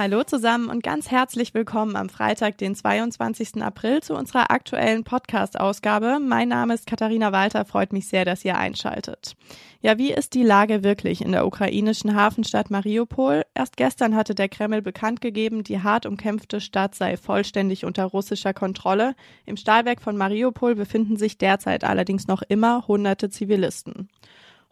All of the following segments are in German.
Hallo zusammen und ganz herzlich willkommen am Freitag, den 22. April zu unserer aktuellen Podcast-Ausgabe. Mein Name ist Katharina Walter, freut mich sehr, dass ihr einschaltet. Ja, wie ist die Lage wirklich in der ukrainischen Hafenstadt Mariupol? Erst gestern hatte der Kreml bekannt gegeben, die hart umkämpfte Stadt sei vollständig unter russischer Kontrolle. Im Stahlwerk von Mariupol befinden sich derzeit allerdings noch immer hunderte Zivilisten.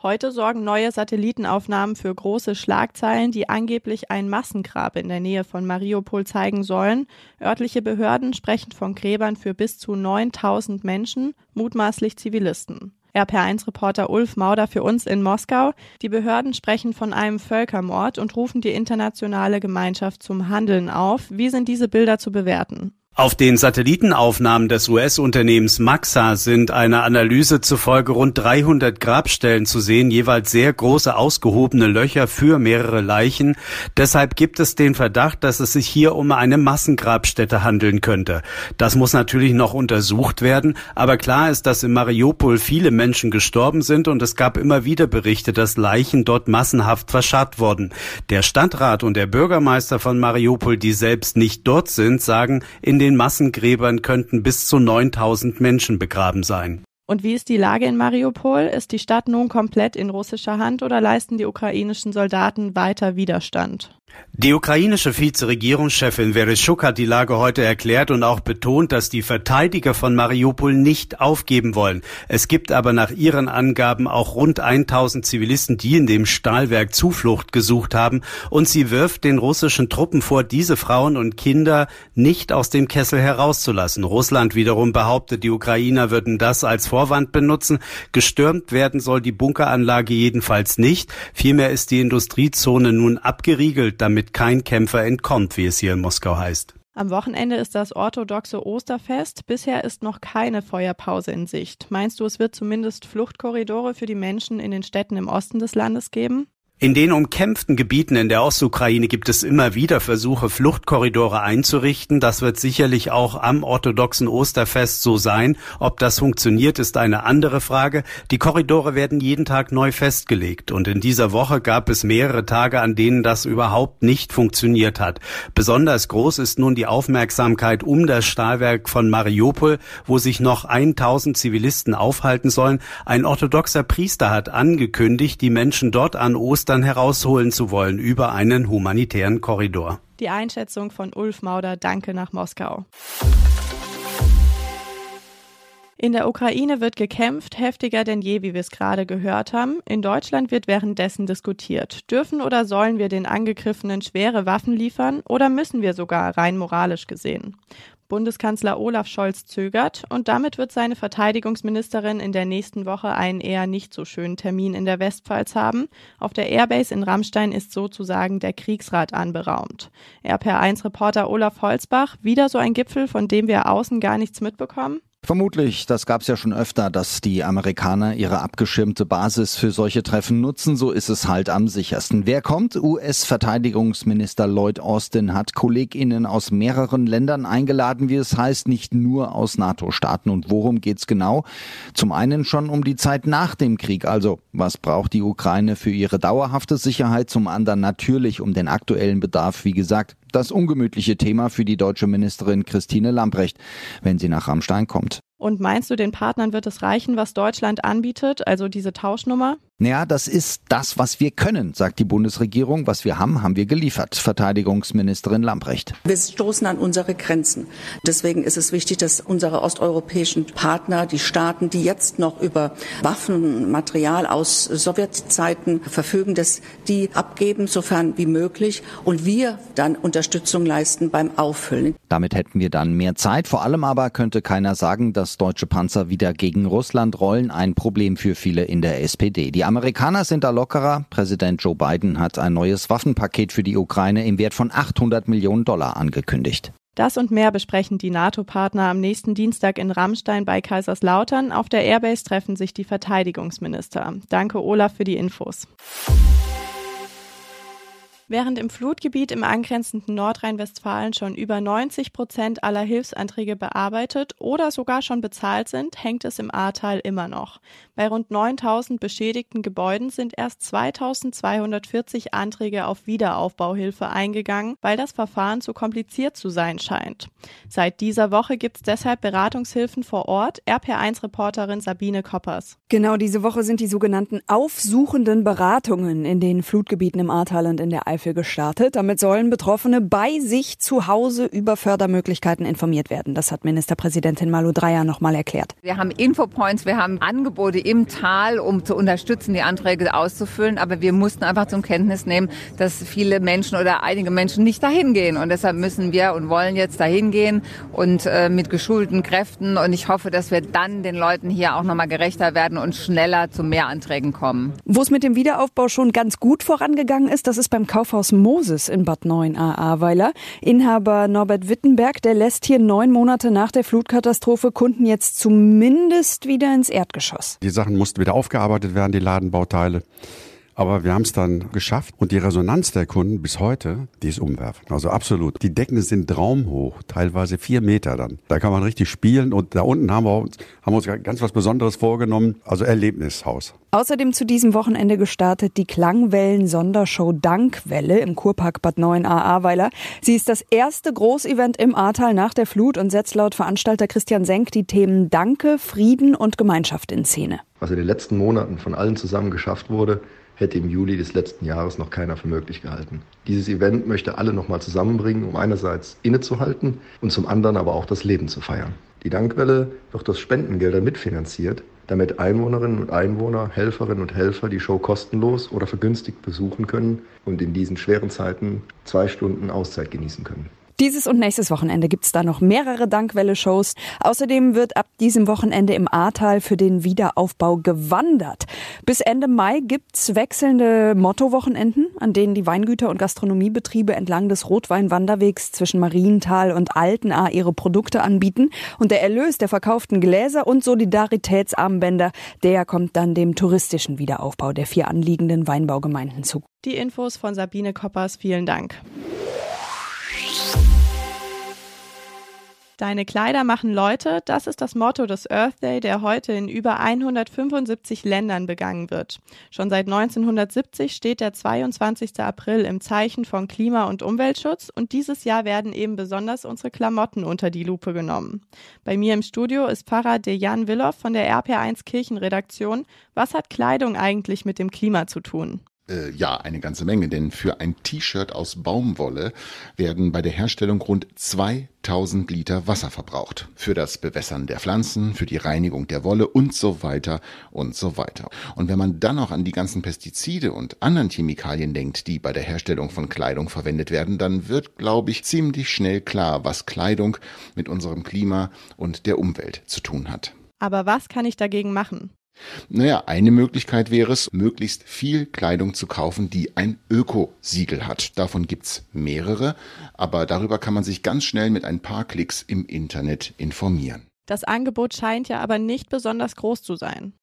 Heute sorgen neue Satellitenaufnahmen für große Schlagzeilen, die angeblich ein Massengrab in der Nähe von Mariupol zeigen sollen. Örtliche Behörden sprechen von Gräbern für bis zu 9000 Menschen, mutmaßlich Zivilisten. RPR1-Reporter Ulf Mauder für uns in Moskau. Die Behörden sprechen von einem Völkermord und rufen die internationale Gemeinschaft zum Handeln auf. Wie sind diese Bilder zu bewerten? Auf den Satellitenaufnahmen des US-Unternehmens Maxa sind einer Analyse zufolge rund 300 Grabstellen zu sehen, jeweils sehr große ausgehobene Löcher für mehrere Leichen. Deshalb gibt es den Verdacht, dass es sich hier um eine Massengrabstätte handeln könnte. Das muss natürlich noch untersucht werden, aber klar ist, dass in Mariupol viele Menschen gestorben sind und es gab immer wieder Berichte, dass Leichen dort massenhaft verscharrt wurden. Der Stadtrat und der Bürgermeister von Mariupol, die selbst nicht dort sind, sagen, in den den Massengräbern könnten bis zu 9000 Menschen begraben sein. Und wie ist die Lage in Mariupol? Ist die Stadt nun komplett in russischer Hand oder leisten die ukrainischen Soldaten weiter Widerstand? Die ukrainische Vizeregierungschefin Vereshchuk hat die Lage heute erklärt und auch betont, dass die Verteidiger von Mariupol nicht aufgeben wollen. Es gibt aber nach ihren Angaben auch rund 1000 Zivilisten, die in dem Stahlwerk Zuflucht gesucht haben und sie wirft den russischen Truppen vor, diese Frauen und Kinder nicht aus dem Kessel herauszulassen. Russland wiederum behauptet, die Ukrainer würden das als Vorwand benutzen. Gestürmt werden soll die Bunkeranlage jedenfalls nicht. Vielmehr ist die Industriezone nun abgeriegelt damit kein Kämpfer entkommt, wie es hier in Moskau heißt. Am Wochenende ist das orthodoxe Osterfest. Bisher ist noch keine Feuerpause in Sicht. Meinst du, es wird zumindest Fluchtkorridore für die Menschen in den Städten im Osten des Landes geben? In den umkämpften Gebieten in der Ostukraine gibt es immer wieder Versuche, Fluchtkorridore einzurichten. Das wird sicherlich auch am orthodoxen Osterfest so sein. Ob das funktioniert, ist eine andere Frage. Die Korridore werden jeden Tag neu festgelegt. Und in dieser Woche gab es mehrere Tage, an denen das überhaupt nicht funktioniert hat. Besonders groß ist nun die Aufmerksamkeit um das Stahlwerk von Mariupol, wo sich noch 1000 Zivilisten aufhalten sollen. Ein orthodoxer Priester hat angekündigt, die Menschen dort an Ostern dann herausholen zu wollen über einen humanitären Korridor. Die Einschätzung von Ulf Mauder, danke nach Moskau. In der Ukraine wird gekämpft, heftiger denn je, wie wir es gerade gehört haben. In Deutschland wird währenddessen diskutiert. Dürfen oder sollen wir den Angegriffenen schwere Waffen liefern oder müssen wir sogar rein moralisch gesehen? Bundeskanzler Olaf Scholz zögert und damit wird seine Verteidigungsministerin in der nächsten Woche einen eher nicht so schönen Termin in der Westpfalz haben. Auf der Airbase in Rammstein ist sozusagen der Kriegsrat anberaumt. RPR1-Reporter Olaf Holzbach, wieder so ein Gipfel, von dem wir außen gar nichts mitbekommen? Vermutlich, das gab es ja schon öfter, dass die Amerikaner ihre abgeschirmte Basis für solche Treffen nutzen. So ist es halt am sichersten. Wer kommt? US-Verteidigungsminister Lloyd Austin hat KollegInnen aus mehreren Ländern eingeladen, wie es heißt, nicht nur aus NATO-Staaten. Und worum geht's genau? Zum einen schon um die Zeit nach dem Krieg. Also, was braucht die Ukraine für ihre dauerhafte Sicherheit? Zum anderen natürlich um den aktuellen Bedarf, wie gesagt, das ungemütliche Thema für die deutsche Ministerin Christine Lambrecht, wenn sie nach Rammstein kommt. Und meinst du, den Partnern wird es reichen, was Deutschland anbietet, also diese Tauschnummer? Naja, das ist das, was wir können, sagt die Bundesregierung. Was wir haben, haben wir geliefert. Verteidigungsministerin Lamprecht. Wir stoßen an unsere Grenzen. Deswegen ist es wichtig, dass unsere osteuropäischen Partner, die Staaten, die jetzt noch über Waffenmaterial aus Sowjetzeiten verfügen, dass die abgeben, sofern wie möglich, und wir dann Unterstützung leisten beim Auffüllen. Damit hätten wir dann mehr Zeit. Vor allem aber könnte keiner sagen, dass deutsche Panzer wieder gegen Russland rollen. Ein Problem für viele in der SPD. Die Amerikaner sind da lockerer. Präsident Joe Biden hat ein neues Waffenpaket für die Ukraine im Wert von 800 Millionen Dollar angekündigt. Das und mehr besprechen die NATO-Partner am nächsten Dienstag in Rammstein bei Kaiserslautern. Auf der Airbase treffen sich die Verteidigungsminister. Danke, Olaf, für die Infos. Während im Flutgebiet im angrenzenden Nordrhein-Westfalen schon über 90 Prozent aller Hilfsanträge bearbeitet oder sogar schon bezahlt sind, hängt es im Ahrtal immer noch. Bei rund 9000 beschädigten Gebäuden sind erst 2240 Anträge auf Wiederaufbauhilfe eingegangen, weil das Verfahren zu kompliziert zu sein scheint. Seit dieser Woche gibt es deshalb Beratungshilfen vor Ort, RPR1-Reporterin Sabine Koppers. Genau diese Woche sind die sogenannten aufsuchenden Beratungen in den Flutgebieten im Ahrtal und in der Eifel Hilfe gestartet. Damit sollen Betroffene bei sich zu Hause über Fördermöglichkeiten informiert werden. Das hat Ministerpräsidentin Malu Dreyer nochmal erklärt. Wir haben Infopoints, wir haben Angebote im Tal, um zu unterstützen, die Anträge auszufüllen. Aber wir mussten einfach zum Kenntnis nehmen, dass viele Menschen oder einige Menschen nicht dahin gehen. Und deshalb müssen wir und wollen jetzt dahin gehen und äh, mit geschulten Kräften. Und ich hoffe, dass wir dann den Leuten hier auch nochmal gerechter werden und schneller zu mehr Anträgen kommen. Wo es mit dem Wiederaufbau schon ganz gut vorangegangen ist, das ist beim Kauf Kaufhaus Moses in Bad 9 Ahrweiler. Inhaber Norbert Wittenberg, der lässt hier neun Monate nach der Flutkatastrophe Kunden jetzt zumindest wieder ins Erdgeschoss. Die Sachen mussten wieder aufgearbeitet werden, die Ladenbauteile. Aber wir haben es dann geschafft und die Resonanz der Kunden bis heute, die ist umwerfend. Also absolut. Die Decken sind traumhoch, teilweise vier Meter dann. Da kann man richtig spielen und da unten haben wir uns, haben uns ganz was Besonderes vorgenommen. Also Erlebnishaus. Außerdem zu diesem Wochenende gestartet die Klangwellen-Sondershow Dankwelle im Kurpark Bad 9 a Ahrweiler. Sie ist das erste Großevent im Ahrtal nach der Flut und setzt laut Veranstalter Christian Senk die Themen Danke, Frieden und Gemeinschaft in Szene. Was in den letzten Monaten von allen zusammen geschafft wurde, hätte im Juli des letzten Jahres noch keiner für möglich gehalten. Dieses Event möchte alle nochmal zusammenbringen, um einerseits innezuhalten und zum anderen aber auch das Leben zu feiern. Die Dankwelle wird durch Spendengelder mitfinanziert, damit Einwohnerinnen und Einwohner, Helferinnen und Helfer die Show kostenlos oder vergünstigt besuchen können und in diesen schweren Zeiten zwei Stunden Auszeit genießen können. Dieses und nächstes Wochenende gibt's da noch mehrere Dankwelle-Shows. Außerdem wird ab diesem Wochenende im Ahrtal für den Wiederaufbau gewandert. Bis Ende Mai gibt's wechselnde Motto-Wochenenden, an denen die Weingüter und Gastronomiebetriebe entlang des Rotweinwanderwegs zwischen Marienthal und Altenahr ihre Produkte anbieten. Und der Erlös der verkauften Gläser und Solidaritätsarmbänder, der kommt dann dem touristischen Wiederaufbau der vier anliegenden Weinbaugemeinden zu. Die Infos von Sabine Koppers, vielen Dank. Deine Kleider machen Leute, das ist das Motto des Earth Day, der heute in über 175 Ländern begangen wird. Schon seit 1970 steht der 22. April im Zeichen von Klima- und Umweltschutz und dieses Jahr werden eben besonders unsere Klamotten unter die Lupe genommen. Bei mir im Studio ist Pfarrer Dejan Willow von der RP1 Kirchenredaktion. Was hat Kleidung eigentlich mit dem Klima zu tun? Äh, ja, eine ganze Menge, denn für ein T-Shirt aus Baumwolle werden bei der Herstellung rund 2000 Liter Wasser verbraucht. Für das Bewässern der Pflanzen, für die Reinigung der Wolle und so weiter und so weiter. Und wenn man dann noch an die ganzen Pestizide und anderen Chemikalien denkt, die bei der Herstellung von Kleidung verwendet werden, dann wird, glaube ich, ziemlich schnell klar, was Kleidung mit unserem Klima und der Umwelt zu tun hat. Aber was kann ich dagegen machen? Naja, eine Möglichkeit wäre es, möglichst viel Kleidung zu kaufen, die ein Ökosiegel hat. Davon gibt's mehrere, aber darüber kann man sich ganz schnell mit ein paar Klicks im Internet informieren. Das Angebot scheint ja aber nicht besonders groß zu sein.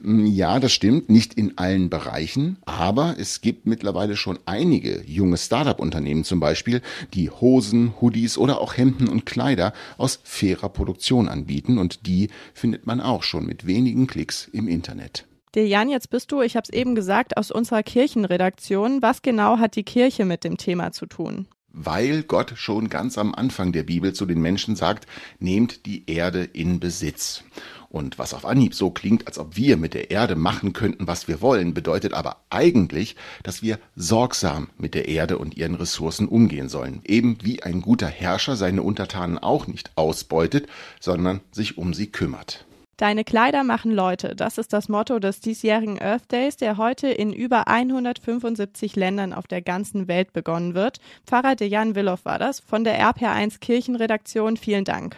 Mm, ja, das stimmt, nicht in allen Bereichen, aber es gibt mittlerweile schon einige junge Startup-Unternehmen zum Beispiel, die Hosen, Hoodies oder auch Hemden und Kleider aus fairer Produktion anbieten und die findet man auch schon mit wenigen Klicks im Internet. Dejan, jetzt bist du, ich habe es eben gesagt, aus unserer Kirchenredaktion. Was genau hat die Kirche mit dem Thema zu tun? Weil Gott schon ganz am Anfang der Bibel zu den Menschen sagt, nehmt die Erde in Besitz. Und was auf Anhieb so klingt, als ob wir mit der Erde machen könnten, was wir wollen, bedeutet aber eigentlich, dass wir sorgsam mit der Erde und ihren Ressourcen umgehen sollen. Eben wie ein guter Herrscher seine Untertanen auch nicht ausbeutet, sondern sich um sie kümmert. Deine Kleider machen Leute. Das ist das Motto des diesjährigen Earth Days, der heute in über 175 Ländern auf der ganzen Welt begonnen wird. Pfarrer Dejan Willow war das von der RPR1 Kirchenredaktion. Vielen Dank.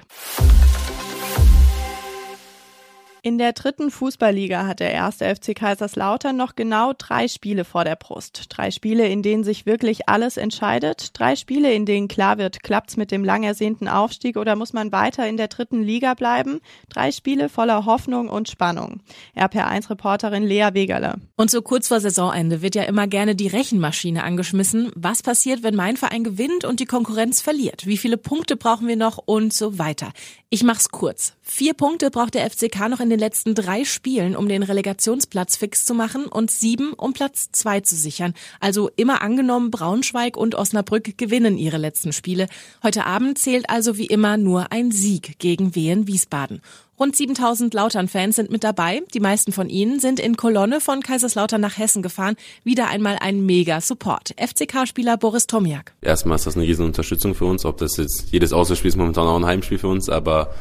In der dritten Fußballliga hat der erste FC Kaiserslautern noch genau drei Spiele vor der Brust. Drei Spiele, in denen sich wirklich alles entscheidet. Drei Spiele, in denen klar wird, klappt's mit dem lang ersehnten Aufstieg oder muss man weiter in der dritten Liga bleiben? Drei Spiele voller Hoffnung und Spannung. RPR1-Reporterin Lea Wegerle. Und so kurz vor Saisonende wird ja immer gerne die Rechenmaschine angeschmissen. Was passiert, wenn mein Verein gewinnt und die Konkurrenz verliert? Wie viele Punkte brauchen wir noch und so weiter? Ich mach's kurz. Vier Punkte braucht der FCK noch in den letzten drei Spielen, um den Relegationsplatz fix zu machen und sieben, um Platz zwei zu sichern. Also immer angenommen, Braunschweig und Osnabrück gewinnen ihre letzten Spiele. Heute Abend zählt also wie immer nur ein Sieg gegen Wehen Wiesbaden. Rund 7000 Lautern-Fans sind mit dabei. Die meisten von ihnen sind in Kolonne von Kaiserslautern nach Hessen gefahren. Wieder einmal ein Mega-Support. FCK-Spieler Boris Tomiak. Erstmal ist das eine riesen Unterstützung für uns. Ob das jetzt jedes Auswärtsspiel ist momentan auch ein Heimspiel für uns, aber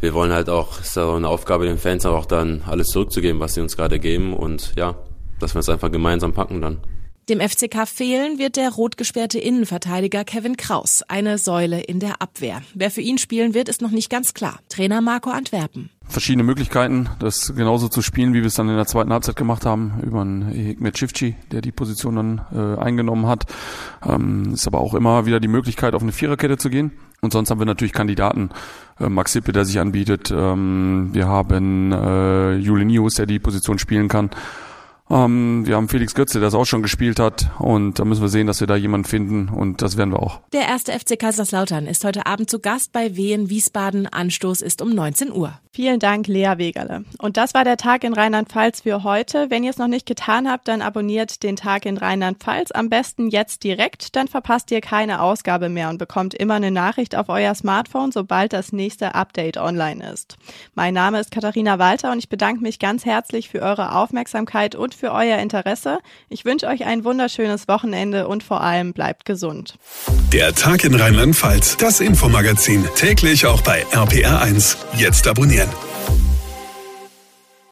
wir wollen halt auch, es ist auch eine Aufgabe den Fans auch dann alles zurückzugeben, was sie uns gerade geben und ja, dass wir es einfach gemeinsam packen dann. Dem FCK fehlen wird der rot gesperrte Innenverteidiger Kevin Kraus, eine Säule in der Abwehr. Wer für ihn spielen wird, ist noch nicht ganz klar. Trainer Marco Antwerpen. Verschiedene Möglichkeiten, das genauso zu spielen, wie wir es dann in der zweiten Halbzeit gemacht haben, über einen Hikmet Chifchi, der die Position dann äh, eingenommen hat. Ähm, ist aber auch immer wieder die Möglichkeit, auf eine Viererkette zu gehen. Und sonst haben wir natürlich Kandidaten. Äh, Max Sippe, der sich anbietet. Ähm, wir haben äh, Juli Nius, der die Position spielen kann. Ähm, wir haben Felix Götze, der es auch schon gespielt hat. Und da müssen wir sehen, dass wir da jemanden finden. Und das werden wir auch. Der erste FC Kaiserslautern ist heute Abend zu Gast bei Wehen Wiesbaden. Anstoß ist um 19 Uhr. Vielen Dank, Lea Wegerle. Und das war der Tag in Rheinland-Pfalz für heute. Wenn ihr es noch nicht getan habt, dann abonniert den Tag in Rheinland-Pfalz. Am besten jetzt direkt. Dann verpasst ihr keine Ausgabe mehr und bekommt immer eine Nachricht auf euer Smartphone, sobald das nächste Update online ist. Mein Name ist Katharina Walter und ich bedanke mich ganz herzlich für eure Aufmerksamkeit und für euer Interesse. Ich wünsche euch ein wunderschönes Wochenende und vor allem bleibt gesund. Der Tag in Rheinland-Pfalz, das Infomagazin, täglich auch bei RPR1. Jetzt abonnieren.